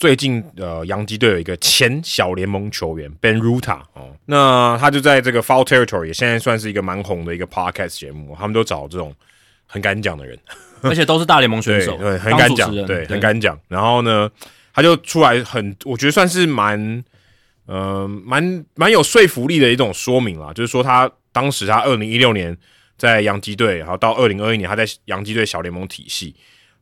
最近呃，洋基队有一个前小联盟球员 Ben Ruta 哦，那他就在这个 Foul Territory，现在算是一个蛮红的一个 Podcast 节目，他们都找这种很敢讲的人，而且都是大联盟选手，对，很敢讲，对，很敢讲。然后呢，他就出来很，我觉得算是蛮，呃，蛮蛮有说服力的一种说明啦，就是说他当时他二零一六年在洋基队，然后到二零二一年他在洋基队小联盟体系。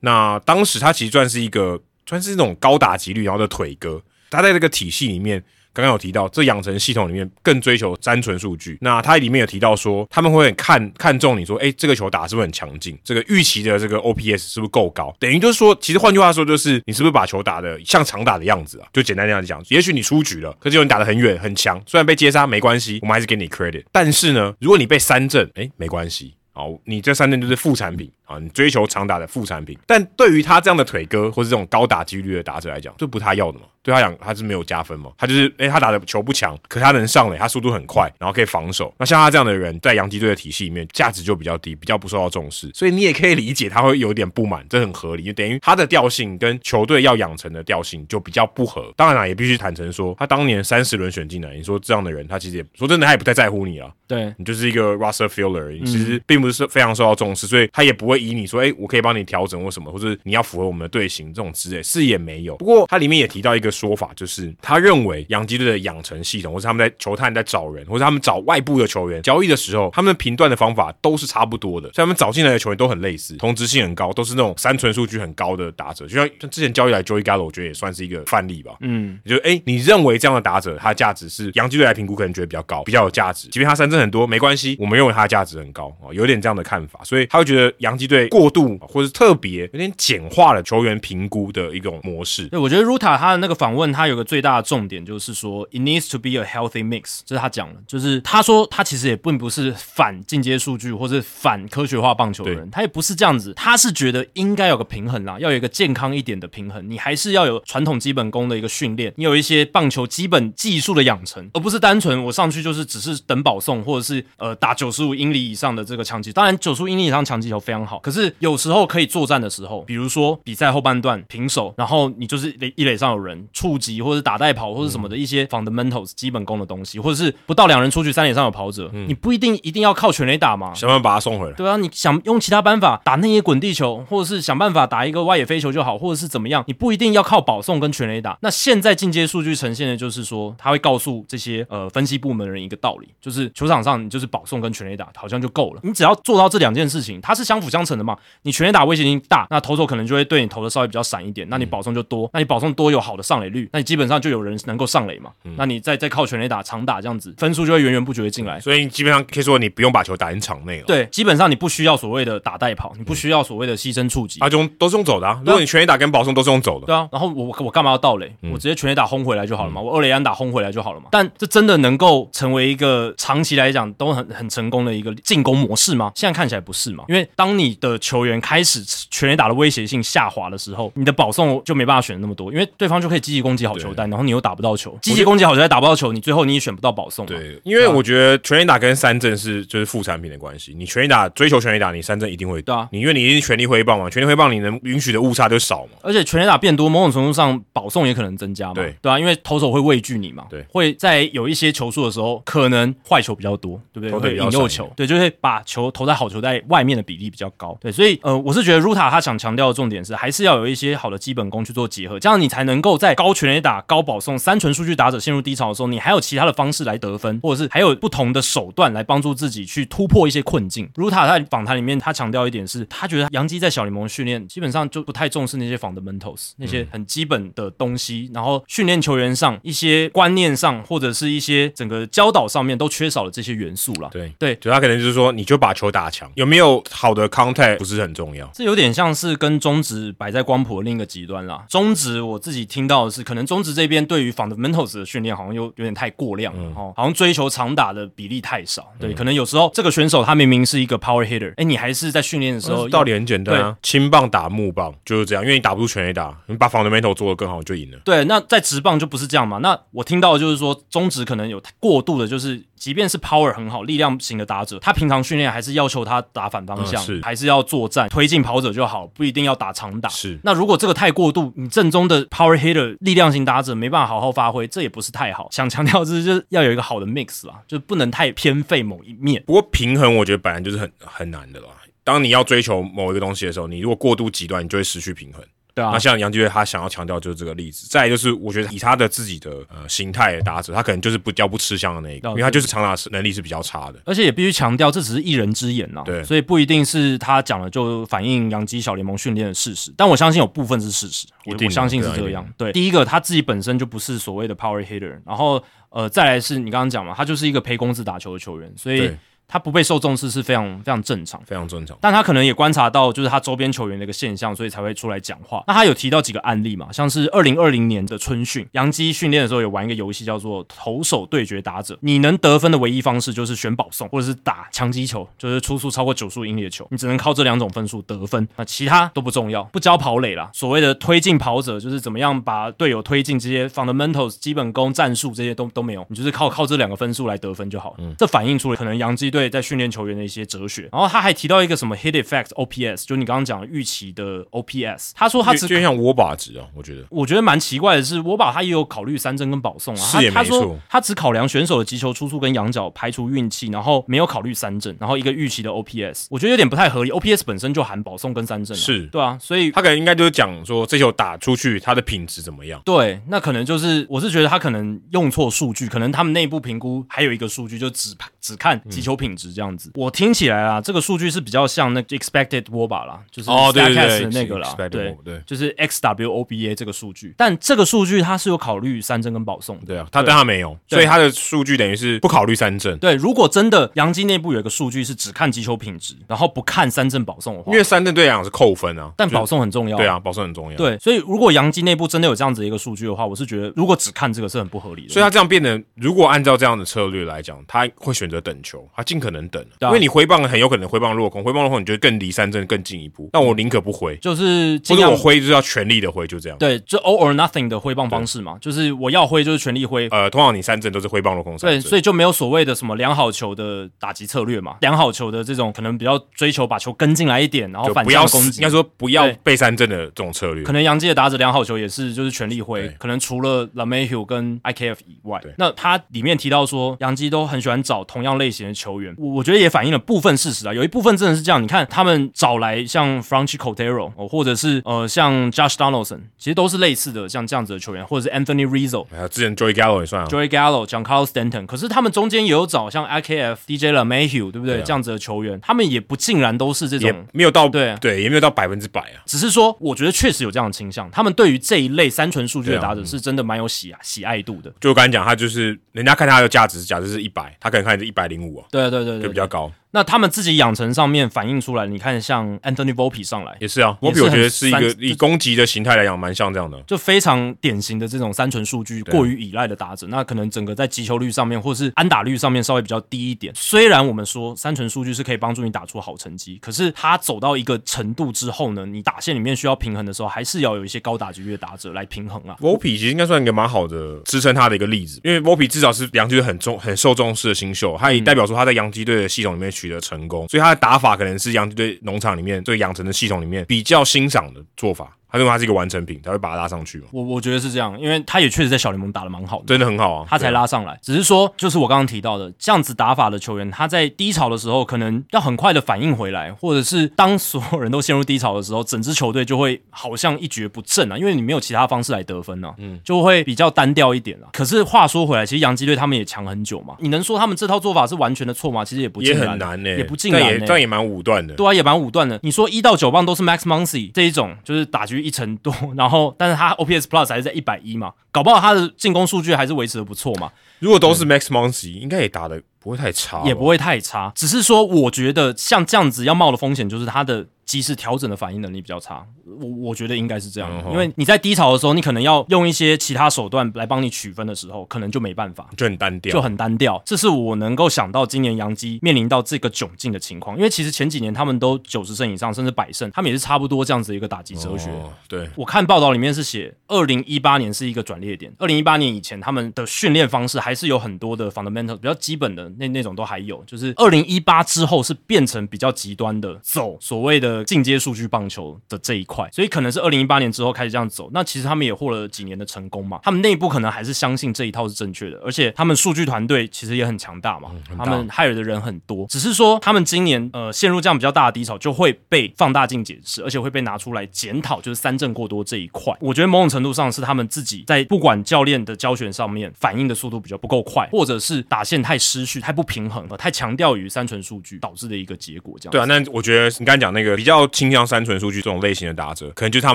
那当时他其实算是一个，算是那种高打击率然后的腿哥，他在这个体系里面，刚刚有提到这养成系统里面更追求单纯数据。那他里面有提到说，他们会很看看重你说，哎，这个球打是不是很强劲？这个预期的这个 OPS 是不是够高？等于就是说，其实换句话说，就是你是不是把球打的像常打的样子啊？就简单这样讲，也许你出局了，可是有人打的很远很强，虽然被接杀没关系，我们还是给你 credit。但是呢，如果你被三振，哎，没关系，好，你这三振就是副产品。啊，你追求长打的副产品，但对于他这样的腿哥或是这种高打击率的打者来讲，这不他要的嘛？对他讲，他是没有加分嘛？他就是，诶，他打的球不强，可他能上垒，他速度很快，然后可以防守。那像他这样的人，在洋基队的体系里面，价值就比较低，比较不受到重视。所以你也可以理解他会有点不满，这很合理，就等于他的调性跟球队要养成的调性就比较不合。当然了，也必须坦诚说，他当年三十轮选进来，你说这样的人，他其实也说真的，他也不太在乎你啊。对你就是一个 Russell Filler，你其实并不是非常受到重视，所以他也不会以你说，哎，我可以。帮你调整或什么，或者你要符合我们的队形这种之类，是也没有。不过它里面也提到一个说法，就是他认为洋基队的养成系统，或是他们在球探在找人，或者他们找外部的球员交易的时候，他们评断的方法都是差不多的。所以他们找进来的球员都很类似，同质性很高，都是那种三纯数据很高的打者。就像像之前交易来 Joey Gallo，我觉得也算是一个范例吧。嗯，就哎，你认为这样的打者，他的价值是洋基队来评估，可能觉得比较高，比较有价值。即便他三振很多，没关系，我们认为他的价值很高哦，有点这样的看法，所以他会觉得洋基队过度或者特别。有点简化了球员评估的一种模式。对，我觉得 Ruta 他的那个访问，他有个最大的重点就是说，it needs to be a healthy mix，这是他讲的。就是他说他其实也并不是反进阶数据或者反科学化棒球的人，他也不是这样子，他是觉得应该有个平衡啦，要有一个健康一点的平衡。你还是要有传统基本功的一个训练，你有一些棒球基本技术的养成，而不是单纯我上去就是只是等保送或者是呃打九十五英里以上的这个强击。当然九十五英里以上强击球非常好，可是有时候可以作战的。时候，比如说比赛后半段平手，然后你就是垒一垒上有人触及或者打带跑或者什么的一些 fundamentals 基本功的东西，或者是不到两人出去三垒上有跑者，你不一定一定要靠全垒打嘛，想办法把他送回来。对啊，你想用其他办法打那些滚地球，或者是想办法打一个外野飞球就好，或者是怎么样，你不一定要靠保送跟全垒打。那现在进阶数据呈现的就是说，他会告诉这些呃分析部门的人一个道理，就是球场上你就是保送跟全垒打好像就够了，你只要做到这两件事情，它是相辅相成的嘛。你全垒打威胁性大，那投手可能就会。对你投的稍微比较散一点，那你保送就多，那你保送多有好的上垒率，那你基本上就有人能够上垒嘛。那你再再靠全垒打长打这样子，分数就会源源不绝的进来。所以基本上可以说你不用把球打进场内了。对，基本上你不需要所谓的打带跑，你不需要所谓的牺牲触及，啊，就都是用走的。啊。如果你全垒打跟保送都是用走的，对啊。然后我我干嘛要盗垒？我直接全垒打轰回来就好了嘛，我二垒安打轰回来就好了嘛。但这真的能够成为一个长期来讲都很很成功的一个进攻模式吗？现在看起来不是嘛。因为当你的球员开始全垒打的威胁性下滑的时候，你的保送就没办法选那么多，因为对方就可以积极攻击好球带，然后你又打不到球，积极攻击好球带打不到球，你最后你也选不到保送。对，因为我觉得全垒打跟三振是就是副产品的关系，你全垒打追求全垒打，你三振一定会对啊，你因为你一定全力挥棒嘛，全力挥棒你能允许的误差就少嘛，而且全垒打变多，某种程度上保送也可能增加嘛，对。对啊，因为投手会畏惧你嘛，对，会在有一些球数的时候，可能坏球比较多，对不对？会引诱球，对，就会把球投在好球带外面的比例比较高，对，所以呃，我是觉得 Ruta 他想强调的重点是，还是要有一些好的基本功。去做结合，这样你才能够在高全垒打、高保送、三纯数据打者陷入低潮的时候，你还有其他的方式来得分，或者是还有不同的手段来帮助自己去突破一些困境。Ruta 在访谈里面，他强调一点是，他觉得杨基在小联盟训练基本上就不太重视那些 fundamentals 那些很基本的东西，然后训练球员上一些观念上，或者是一些整个教导上面都缺少了这些元素了。对对，就他可能就是说，你就把球打强，有没有好的 contact 不是很重要。这有点像是跟中指摆在光谱的另一个极端了。中职我自己听到的是，可能中职这边对于 fundamentals 的训练好像又有点太过量了哦，好像追求长打的比例太少。对，可能有时候这个选手他明明是一个 power hitter，哎，你还是在训练的时候，道理很简单啊，轻棒打木棒就是这样，因为你打不出全垒打，你把 fundamental 做得更好就赢了。对，那在直棒就不是这样嘛？那我听到的就是说，中职可能有过度的，就是即便是 power 很好、力量型的打者，他平常训练还是要求他打反方向，是还是要作战推进跑者就好，不一定要打长打。是那如果这个太过度，你正宗的 power hitter 力量型打者没办法好好发挥，这也不是太好。想强调是就是要有一个好的 mix 啦，就不能太偏废某一面。不过平衡，我觉得本来就是很很难的啦。当你要追求某一个东西的时候，你如果过度极端，你就会失去平衡。对啊那，像杨基队他想要强调就是这个例子。再来就是，我觉得以他的自己的呃形态打者，他可能就是不叫不吃香的那一个，因为他就是长打能力是比较差的。而且也必须强调，这只是一人之言呐，对所以不一定是他讲的就反映杨基小联盟训练的事实，但我相信有部分是事实，我我相信是这样。对，第一个他自己本身就不是所谓的 power hitter，然后呃，再来是你刚刚讲嘛，他就是一个陪公子打球的球员，所以对，他不被受重视是非常非常正常。非常正常。但他可能也观察到，就是他周边球员的一个现象，所以才会出来讲话。那他有提到几个案例嘛，像是二零二零年的春训，杨基训练的时候有玩一个游戏叫做投手对决打者。你能得分的唯一方式就是选保送，或者是打强击球，就是出速超过九十五英里的球，你只能靠这两种分数得分，那其他都不重要，不教跑垒啦。所谓的推进跑者，就是怎么样把队友推进，这些 fundamentals 基本功、战术这些都都没有，你就是靠靠这两个分数来得分就好。嗯，这反映出了可能杨基队在训练球员的一些哲学。然后他还提到一个什么 hit effect OPS，就你刚刚讲的预期的 OPS，他说他只就就像握把值啊，我觉得我觉得蛮奇怪的是，我把他也有考虑三振跟保送啊，是也他他说没错他只考量选手的击球出处跟仰角，排除运气，然后没有考虑三振，然后一个预期的 OPS，我觉得有点不太合理。OPS 本身就含保送跟三振、啊，是对啊，所以他可能应该就是讲说这球打出去，它的品质怎么样。对，那可能就是我是觉得他可能用错数据，可能他们内部评估还有一个数据就只只看击球品质这样子。我听起来啊，这个数据是比较像那个 expected WOBA 啦，就是哦对对对 Statcast 的那个啦对对就是 XWOBA 这个数据，但这个数据它是有考虑三振跟保送的。对啊，他但他没有，所以他的数据等于是不考虑三振，对，如果真的杨基内部有一个数据是只看击球品质，然后不看三振保送的话因，为三振对来讲是扣分啊，但保送很重要。对啊，保送很重要。，对，所以如果杨基内部真的有这样子一个数据的话，我是觉得如果只看这个是很不合理的。所以他这样变得，如果按照这样的策略来讲，他会选择等球，他尽可能等，因为你挥棒很有可能挥棒落空，挥棒落空你就会更离三振更进一步。那我宁可不挥，就是尽量或者我挥就是要全力的挥，就这样。对，就 all or nothing 的挥棒方式嘛，就是我要挥就是全力挥。呃，通常你三振都是挥棒落空三对，所以就没有所谓的什么良好球的打击策略嘛，良好球的这种可能比较追求把球跟进来一点，然后反不要向攻击。应该说不要被三振的这种策略。可。能杨基的打者良好球也是就是全力挥，可能除了 Lamehue 跟 IKF 以外，那他里面提到说杨基都很喜欢找同样类型的球员，我我觉得也反映了部分事实啊，有一部分真的是这样，你看他们找来像 Franchi Cordero 哦，或者是呃像 Josh Donaldson，其实都是类似的像这样子的球员，或者是 Anthony Rizzo。还有之前 Joey Gallo 也算啊，Joey Gallo、讲 Carlos Stanton，可是他们中间也有找像 IKF、DJ LeMahieu，对不对？对啊这样子的球员，他们也不尽然都是这种没有到对啊对，也没有到百分之百啊。只是说，我觉得确实有这样的倾向。他们对于这一类三纯数据的打者是真的蛮有喜喜爱度的。就我刚才讲，他就是人家看他的价值，假设是一百，他可能看是一百零五啊，对对对对就比较高。那他们自己养成上面反映出来，你看像 Anthony Volpe 上来，也是啊，也是我觉得是一个以攻击的形态来讲，蛮像这样的。就非常典型的这种三纯数据过于依赖的打者，那可能整个在击球率上面或是安打率上面稍微比较低一点。虽然我们说三纯数据是可以帮助你打出好成绩，可是他走到一个程度之后呢，你打线里面需要平衡的时候，还是要有一些高打击率的打者来平衡啊。Volpe 其实应该算一个蛮好的支撑他的一个例子，因为 Volpe 至少是洋基队很重、很受重视的新秀，他也代表说他在洋基队的系统里面取得成功，所以他的打法可能是洋基队农场里面对养成的系统里面比较欣赏的做法。他认为他是一个完成品，才会把他拉上去嘛，我我觉得是这样，因为他也确实在小联盟打的蛮好的。真的很好啊，他才。拉上来。只是说，就是我刚刚提到的，这样子打法的球员，他在低潮的时候，可能要很快的反应回来，或者是当所有人都陷入低潮的时候，整支球队就会好像一蹶不振啊，因为你没有其他方式来得分啊，嗯，就会比较单调一点啊。可是话说回来，其实洋基队他们也强很久嘛，你能说他们这套做法是完全的错吗？其实也不也很难呢、也不尽但然但也蛮武断的。对啊，也蛮武断的。你说一到九棒都是 Max Muncy 这一种，就是打局一成多，然后但是他 OPS Plus 还是在一百一嘛，搞不好他的进攻数据还是维持的不错嘛。如果都是 Max Muncy，应该也打的不会太差，也不会太差。只是说，我觉得像这样子要冒的风险，就是他的及时调整的反应能力比较差。我我觉得应该是这样，因为你在低潮的时候，你可能要用一些其他手段来帮你取分的时候，可能就没办法，就很单调，就很单调。这是我能够想到今年杨基面临到这个窘境的情况，因为其实前几年他们都九十胜以上，甚至百胜，他们也是差不多这样子一个打击哲学。对我看报道里面是写，二零一八年是一个转捩点，二零一八年以前他们的训练方式还是有很多的 fundamental 比较基本的那那种都还有，就是二零一八之后是变成比较极端的走所谓的进阶数据棒球的这一块，所以可能是二零一八年之后开始这样走。那其实他们也获了几年的成功嘛，他们内部可能还是相信这一套是正确的，而且他们数据团队其实也很强大嘛，他们害的人很多，只是说他们今年呃陷入这样比较大的低潮，就会被放大镜解释，而且会被拿出来检讨，就是三振过多这一块。我觉得某种程度上是他们自己在不管教练的教学上面反应的速度比较不够快，或者是打线太失序、太不平衡了，太强调于三纯数据导致的一个结果。这样对啊，那我觉得你刚才讲那个比较倾向三纯数据这种类型的打者，可能就是他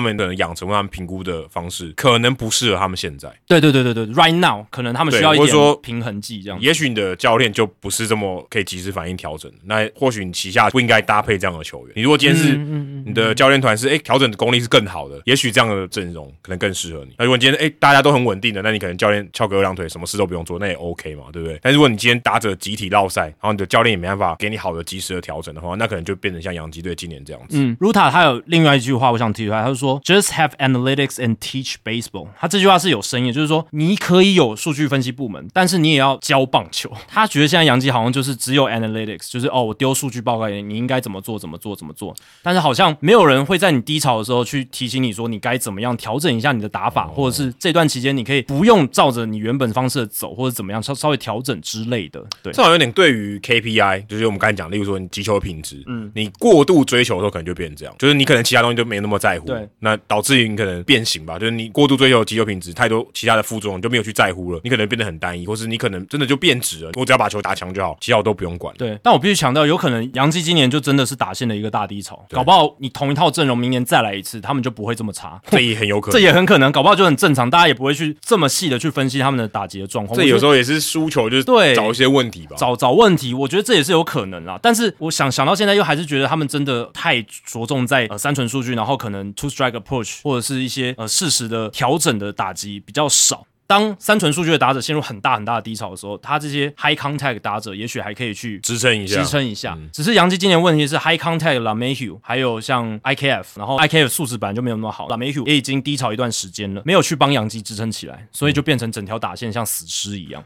们的养成、他们评估的方式，可能不适合他们现在。对对对对对，right now 可能他们需要一点平衡剂这样。也许你的教练就不是这么可以及时反应调整，那或许你旗下不应该搭配这样的球员。你如果今天是你的教练团是哎调整的功力是更好的，也许这样的阵容可能更适合你。那如果今天哎大家都很稳定的，那你可能教练翘个二郎腿，什么事都不用做，那也 OK 嘛，对不对？但如果你今天打者集体绕赛，然后你的教练也没办法给你好的及时的调整的话，那可能就变成像洋基队今年这样子。嗯，Ruta 他有另外一句话，我想提出来，他就说 Just have analytics and teach baseball。他这句话是有深意，就是说你可以有数据分析部门，但是你也要教棒球。他觉得现在杨基好像就是只有 analytics，就是哦我丢数据报告给你，你应该怎么做怎么做怎么做，但是好像没有人会在你低潮的时候去提醒你说你该怎么样调整一下你的打法，或者是这段期间你可以不用照着你原本方式走，或者怎么样稍稍微调整之类的。对，这好像有点对于 KPI，就是我们刚才讲，例如说你击球的品质，嗯，你过度追求的时候可能就变成这样，就是你可能其他东西就没那么在乎，对，那导致于你可能变形吧，就是你过度追求击球品质，太多其他的副作用就没有去在乎了，你可能变得很单一，或是你可能真的就变质了，我只要把球打强就好，其他我都不用管。对，但我必须强调，有可能杨基今年就真的是打线的一个大低潮，搞不好你同一套阵容明年再来一次，他们就不会这么差，这也很有可能，这也很可能，搞不好就很正常，大家也不会去这么细的去分析他们的打击的状况。这有时候也是输球，就是对。找一些问题吧，找找问题，我觉得这也是有可能啦。但是我想想到现在，又还是觉得他们真的太着重在呃三纯数据，然后可能 two strike approach 或者是一些呃适时的调整的打击比较少。当三纯数据的打者陷入很大很大的低潮的时候，他这些 high contact 打者也许还可以去支撑一下，支撑一下。只是杨基今年问题是 high contact La Mayhew，还有像 IKF，然后 IKF 素质本来就没有那么好，La Mayhew 也已经低潮一段时间了，没有去帮杨基支撑起来，所以就变成整条打线像死尸一样。